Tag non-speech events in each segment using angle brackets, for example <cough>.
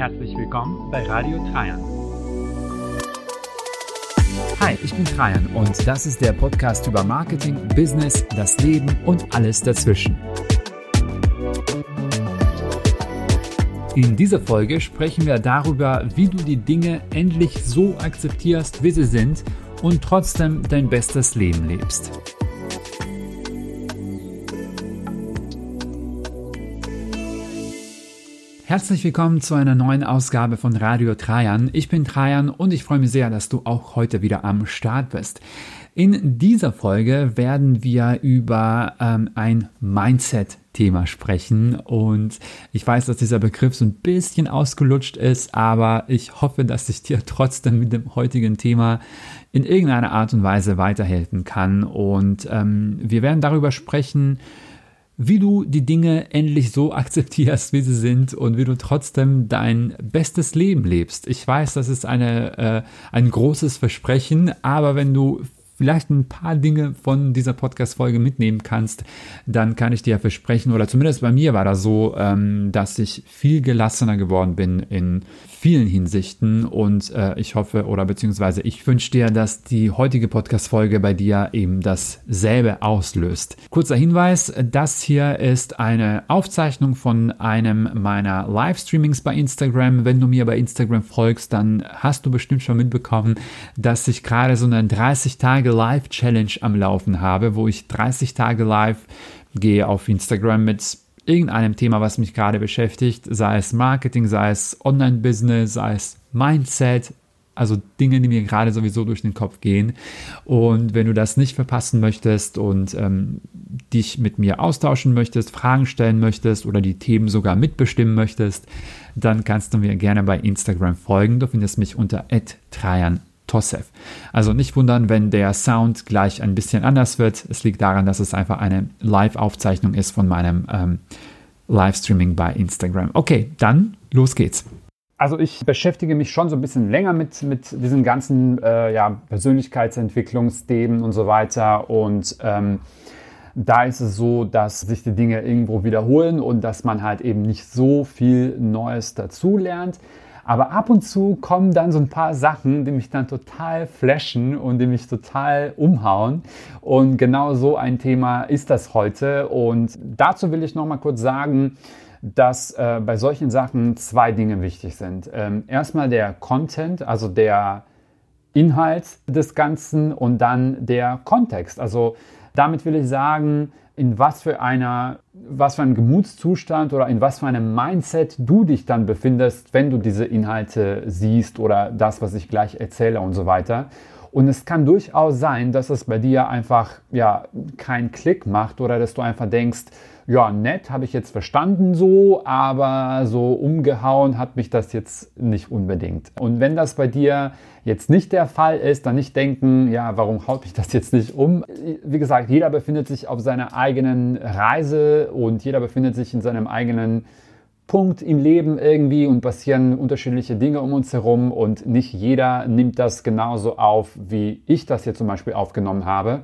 Herzlich willkommen bei Radio Trajan. Hi, ich bin Trajan und das ist der Podcast über Marketing, Business, das Leben und alles dazwischen. In dieser Folge sprechen wir darüber, wie du die Dinge endlich so akzeptierst, wie sie sind und trotzdem dein bestes Leben lebst. Herzlich willkommen zu einer neuen Ausgabe von Radio Trajan. Ich bin Trajan und ich freue mich sehr, dass du auch heute wieder am Start bist. In dieser Folge werden wir über ähm, ein Mindset-Thema sprechen und ich weiß, dass dieser Begriff so ein bisschen ausgelutscht ist, aber ich hoffe, dass ich dir trotzdem mit dem heutigen Thema in irgendeiner Art und Weise weiterhelfen kann und ähm, wir werden darüber sprechen, wie du die Dinge endlich so <laughs> akzeptierst, wie sie sind und wie du trotzdem dein bestes Leben lebst. Ich weiß, das ist eine, äh, ein großes Versprechen, aber wenn du vielleicht ein paar Dinge von dieser Podcast-Folge mitnehmen kannst, dann kann ich dir versprechen, oder zumindest bei mir war das so, ähm, dass ich viel gelassener geworden bin in vielen Hinsichten und äh, ich hoffe oder beziehungsweise ich wünsche dir, dass die heutige Podcast-Folge bei dir eben dasselbe auslöst. Kurzer Hinweis, das hier ist eine Aufzeichnung von einem meiner Livestreamings bei Instagram. Wenn du mir bei Instagram folgst, dann hast du bestimmt schon mitbekommen, dass ich gerade so eine 30 Tage Live-Challenge am Laufen habe, wo ich 30 Tage live gehe auf Instagram mit irgendeinem Thema, was mich gerade beschäftigt, sei es Marketing, sei es Online-Business, sei es Mindset, also Dinge, die mir gerade sowieso durch den Kopf gehen. Und wenn du das nicht verpassen möchtest und ähm, dich mit mir austauschen möchtest, Fragen stellen möchtest oder die Themen sogar mitbestimmen möchtest, dann kannst du mir gerne bei Instagram folgen. Du findest mich unter @trajan Tosef. Also nicht wundern, wenn der Sound gleich ein bisschen anders wird. Es liegt daran, dass es einfach eine Live-Aufzeichnung ist von meinem ähm, Livestreaming bei Instagram. Okay, dann los geht's. Also ich beschäftige mich schon so ein bisschen länger mit, mit diesen ganzen äh, ja, Persönlichkeitsentwicklungsthemen und so weiter. Und ähm, da ist es so, dass sich die Dinge irgendwo wiederholen und dass man halt eben nicht so viel Neues dazulernt. Aber ab und zu kommen dann so ein paar Sachen, die mich dann total flashen und die mich total umhauen. Und genau so ein Thema ist das heute. Und dazu will ich noch mal kurz sagen, dass äh, bei solchen Sachen zwei Dinge wichtig sind. Ähm, erstmal der Content, also der Inhalt des Ganzen und dann der Kontext. Also damit will ich sagen, in was für einer, was für einem Gemutszustand oder in was für einem Mindset du dich dann befindest, wenn du diese Inhalte siehst oder das, was ich gleich erzähle und so weiter. Und es kann durchaus sein, dass es bei dir einfach ja keinen Klick macht oder dass du einfach denkst, ja, nett, habe ich jetzt verstanden so, aber so umgehauen hat mich das jetzt nicht unbedingt. Und wenn das bei dir jetzt nicht der Fall ist, dann nicht denken, ja, warum haut mich das jetzt nicht um? Wie gesagt, jeder befindet sich auf seiner eigenen Reise und jeder befindet sich in seinem eigenen Punkt im Leben irgendwie und passieren unterschiedliche Dinge um uns herum und nicht jeder nimmt das genauso auf, wie ich das hier zum Beispiel aufgenommen habe.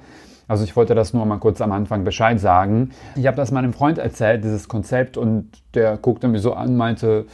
Also ich wollte das nur mal kurz am Anfang Bescheid sagen. Ich habe das meinem Freund erzählt, dieses Konzept, und der guckte mir so an, meinte,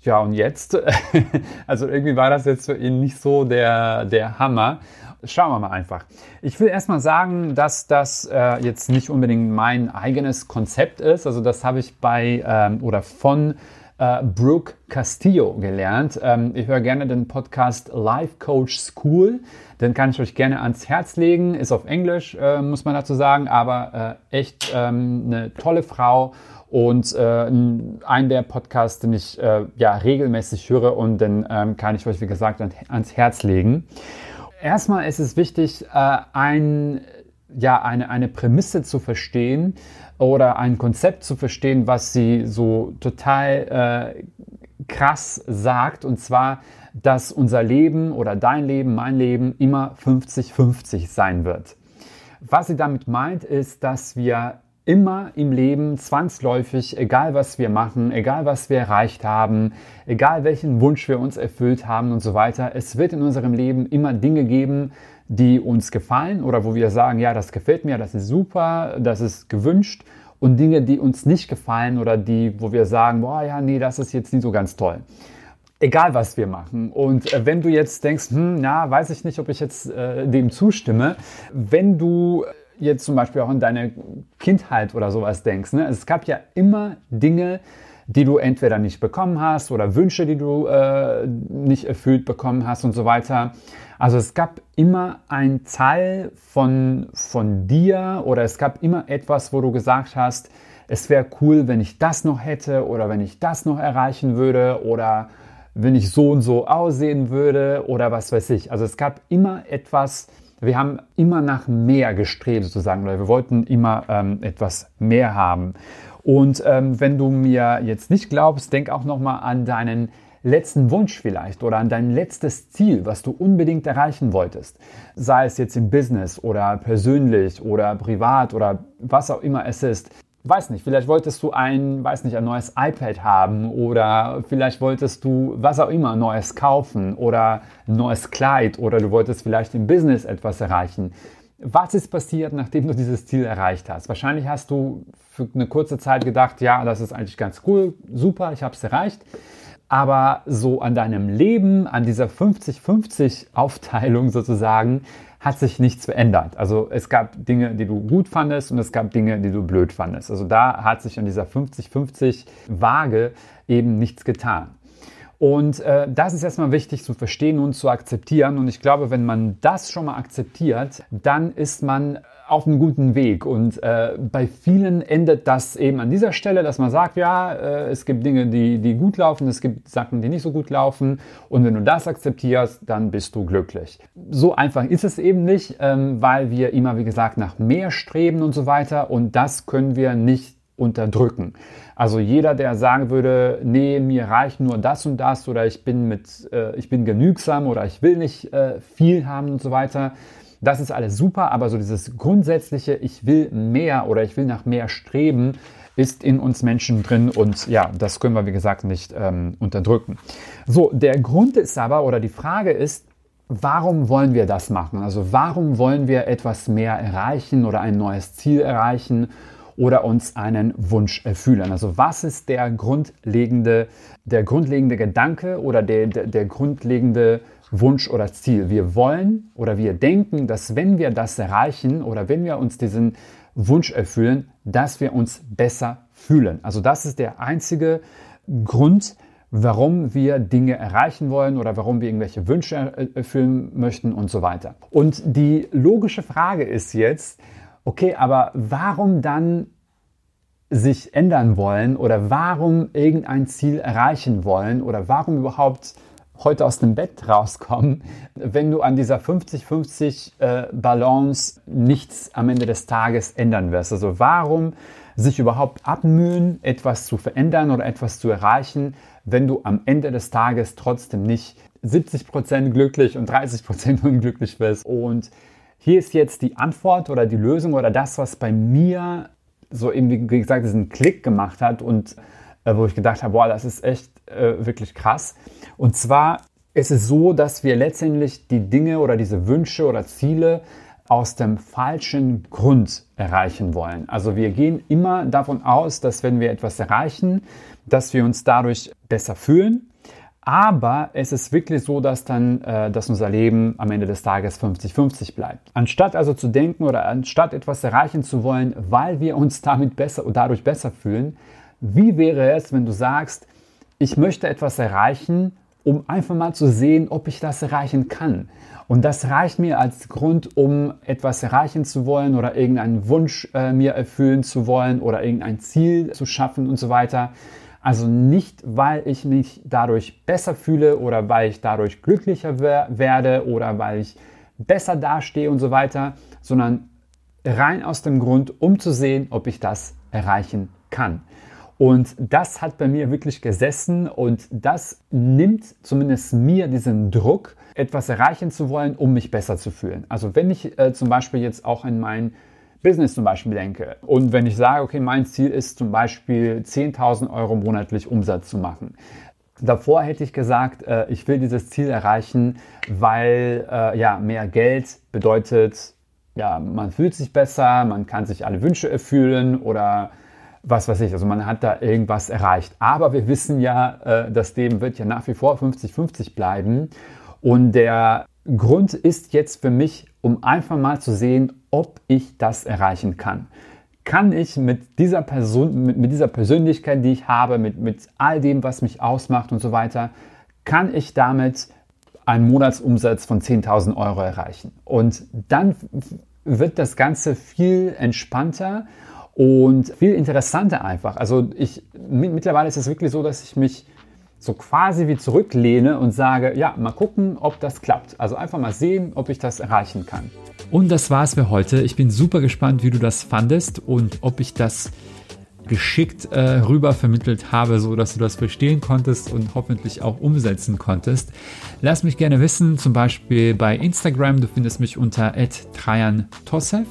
ja und jetzt? <laughs> also irgendwie war das jetzt für ihn nicht so der, der Hammer. Schauen wir mal einfach. Ich will erstmal sagen, dass das äh, jetzt nicht unbedingt mein eigenes Konzept ist. Also das habe ich bei ähm, oder von äh, Brooke Castillo gelernt. Ähm, ich höre gerne den Podcast Life Coach School. Den kann ich euch gerne ans Herz legen. Ist auf Englisch, äh, muss man dazu sagen, aber äh, echt ähm, eine tolle Frau und äh, ein der Podcasts, den ich äh, ja regelmäßig höre und den ähm, kann ich euch wie gesagt ans Herz legen. Erstmal ist es wichtig, äh, ein, ja, eine, eine Prämisse zu verstehen oder ein Konzept zu verstehen, was sie so total äh, krass sagt. Und zwar, dass unser Leben oder dein Leben, mein Leben immer 50-50 sein wird. Was sie damit meint, ist, dass wir immer im Leben zwangsläufig, egal was wir machen, egal was wir erreicht haben, egal welchen Wunsch wir uns erfüllt haben und so weiter, es wird in unserem Leben immer Dinge geben, die uns gefallen oder wo wir sagen, ja, das gefällt mir, das ist super, das ist gewünscht und Dinge, die uns nicht gefallen oder die, wo wir sagen, boah, ja, nee, das ist jetzt nicht so ganz toll. egal was wir machen. Und äh, wenn du jetzt denkst, hm, na, weiß ich nicht, ob ich jetzt äh, dem zustimme, wenn du jetzt zum Beispiel auch an deine Kindheit oder sowas denkst, ne? es gab ja immer Dinge, die du entweder nicht bekommen hast oder Wünsche, die du äh, nicht erfüllt bekommen hast und so weiter. Also es gab immer ein Teil von, von dir oder es gab immer etwas, wo du gesagt hast, es wäre cool, wenn ich das noch hätte oder wenn ich das noch erreichen würde oder wenn ich so und so aussehen würde oder was weiß ich. Also es gab immer etwas, wir haben immer nach mehr gestrebt sozusagen, oder wir wollten immer ähm, etwas mehr haben. Und ähm, wenn du mir jetzt nicht glaubst, denk auch nochmal an deinen letzten Wunsch vielleicht oder an dein letztes Ziel, was du unbedingt erreichen wolltest. Sei es jetzt im Business oder persönlich oder privat oder was auch immer es ist. Weiß nicht, vielleicht wolltest du ein, weiß nicht, ein neues iPad haben oder vielleicht wolltest du was auch immer Neues kaufen oder ein neues Kleid oder du wolltest vielleicht im Business etwas erreichen. Was ist passiert, nachdem du dieses Ziel erreicht hast? Wahrscheinlich hast du für eine kurze Zeit gedacht, ja, das ist eigentlich ganz cool, super, ich habe es erreicht. Aber so an deinem Leben, an dieser 50-50 Aufteilung sozusagen, hat sich nichts verändert. Also es gab Dinge, die du gut fandest und es gab Dinge, die du blöd fandest. Also da hat sich an dieser 50-50 Waage eben nichts getan. Und äh, das ist erstmal wichtig zu verstehen und zu akzeptieren. Und ich glaube, wenn man das schon mal akzeptiert, dann ist man auf einem guten Weg. Und äh, bei vielen endet das eben an dieser Stelle, dass man sagt, ja, äh, es gibt Dinge, die, die gut laufen, es gibt Sachen, die nicht so gut laufen. Und wenn du das akzeptierst, dann bist du glücklich. So einfach ist es eben nicht, ähm, weil wir immer, wie gesagt, nach mehr streben und so weiter. Und das können wir nicht unterdrücken. Also jeder, der sagen würde, nee, mir reicht nur das und das oder ich bin mit, äh, ich bin genügsam oder ich will nicht äh, viel haben und so weiter, das ist alles super, aber so dieses grundsätzliche, ich will mehr oder ich will nach mehr streben, ist in uns Menschen drin und ja, das können wir wie gesagt nicht ähm, unterdrücken. So, der Grund ist aber oder die Frage ist, warum wollen wir das machen? Also warum wollen wir etwas mehr erreichen oder ein neues Ziel erreichen? Oder uns einen Wunsch erfüllen. Also was ist der grundlegende, der grundlegende Gedanke oder der, der, der grundlegende Wunsch oder Ziel? Wir wollen oder wir denken, dass wenn wir das erreichen oder wenn wir uns diesen Wunsch erfüllen, dass wir uns besser fühlen. Also das ist der einzige Grund, warum wir Dinge erreichen wollen oder warum wir irgendwelche Wünsche erfüllen möchten und so weiter. Und die logische Frage ist jetzt, okay, aber warum dann sich ändern wollen oder warum irgendein Ziel erreichen wollen oder warum überhaupt heute aus dem Bett rauskommen, wenn du an dieser 50-50 äh, Balance nichts am Ende des Tages ändern wirst. Also warum sich überhaupt abmühen, etwas zu verändern oder etwas zu erreichen, wenn du am Ende des Tages trotzdem nicht 70% glücklich und 30% <laughs> unglücklich wirst. Und hier ist jetzt die Antwort oder die Lösung oder das, was bei mir so eben, wie gesagt, diesen Klick gemacht hat und äh, wo ich gedacht habe, boah, das ist echt äh, wirklich krass. Und zwar ist es so, dass wir letztendlich die Dinge oder diese Wünsche oder Ziele aus dem falschen Grund erreichen wollen. Also wir gehen immer davon aus, dass wenn wir etwas erreichen, dass wir uns dadurch besser fühlen aber es ist wirklich so, dass dann, äh, dass unser Leben am Ende des Tages 50-50 bleibt. Anstatt also zu denken oder anstatt etwas erreichen zu wollen, weil wir uns damit besser und dadurch besser fühlen, wie wäre es, wenn du sagst, ich möchte etwas erreichen, um einfach mal zu sehen, ob ich das erreichen kann. Und das reicht mir als Grund, um etwas erreichen zu wollen oder irgendeinen Wunsch äh, mir erfüllen zu wollen oder irgendein Ziel zu schaffen und so weiter. Also nicht, weil ich mich dadurch besser fühle oder weil ich dadurch glücklicher werde oder weil ich besser dastehe und so weiter, sondern rein aus dem Grund, um zu sehen, ob ich das erreichen kann. Und das hat bei mir wirklich gesessen und das nimmt zumindest mir diesen Druck, etwas erreichen zu wollen, um mich besser zu fühlen. Also wenn ich äh, zum Beispiel jetzt auch in mein Business zum Beispiel denke und wenn ich sage, okay, mein Ziel ist zum Beispiel 10.000 Euro monatlich Umsatz zu machen, Davor hätte ich gesagt, äh, ich will dieses Ziel erreichen, weil äh, ja, mehr Geld bedeutet, ja, man fühlt sich besser, man kann sich alle Wünsche erfüllen oder was weiß ich, also man hat da irgendwas erreicht. Aber wir wissen ja, äh, das Leben wird ja nach wie vor 50-50 bleiben. Und der Grund ist jetzt für mich, um einfach mal zu sehen, ob ich das erreichen kann. Kann ich mit dieser Person, mit, mit dieser Persönlichkeit, die ich habe, mit, mit all dem, was mich ausmacht und so weiter, kann ich damit einen Monatsumsatz von 10.000 Euro erreichen? Und dann wird das Ganze viel entspannter und viel interessanter einfach. Also ich, mittlerweile ist es wirklich so, dass ich mich so quasi wie zurücklehne und sage, ja, mal gucken, ob das klappt. Also einfach mal sehen, ob ich das erreichen kann. Und das war's für heute. Ich bin super gespannt, wie du das fandest und ob ich das geschickt äh, rüber vermittelt habe, so dass du das verstehen konntest und hoffentlich auch umsetzen konntest. Lass mich gerne wissen, zum Beispiel bei Instagram. Du findest mich unter @trajan_tossev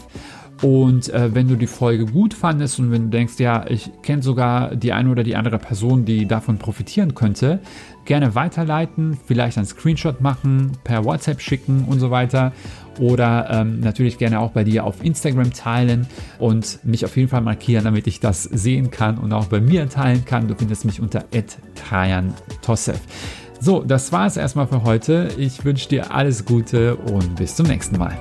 und äh, wenn du die Folge gut fandest und wenn du denkst, ja, ich kenne sogar die eine oder die andere Person, die davon profitieren könnte, gerne weiterleiten, vielleicht einen Screenshot machen, per WhatsApp schicken und so weiter. Oder ähm, natürlich gerne auch bei dir auf Instagram teilen und mich auf jeden Fall markieren, damit ich das sehen kann und auch bei mir teilen kann. Du findest mich unter Trajan Tossev. So, das war es erstmal für heute. Ich wünsche dir alles Gute und bis zum nächsten Mal.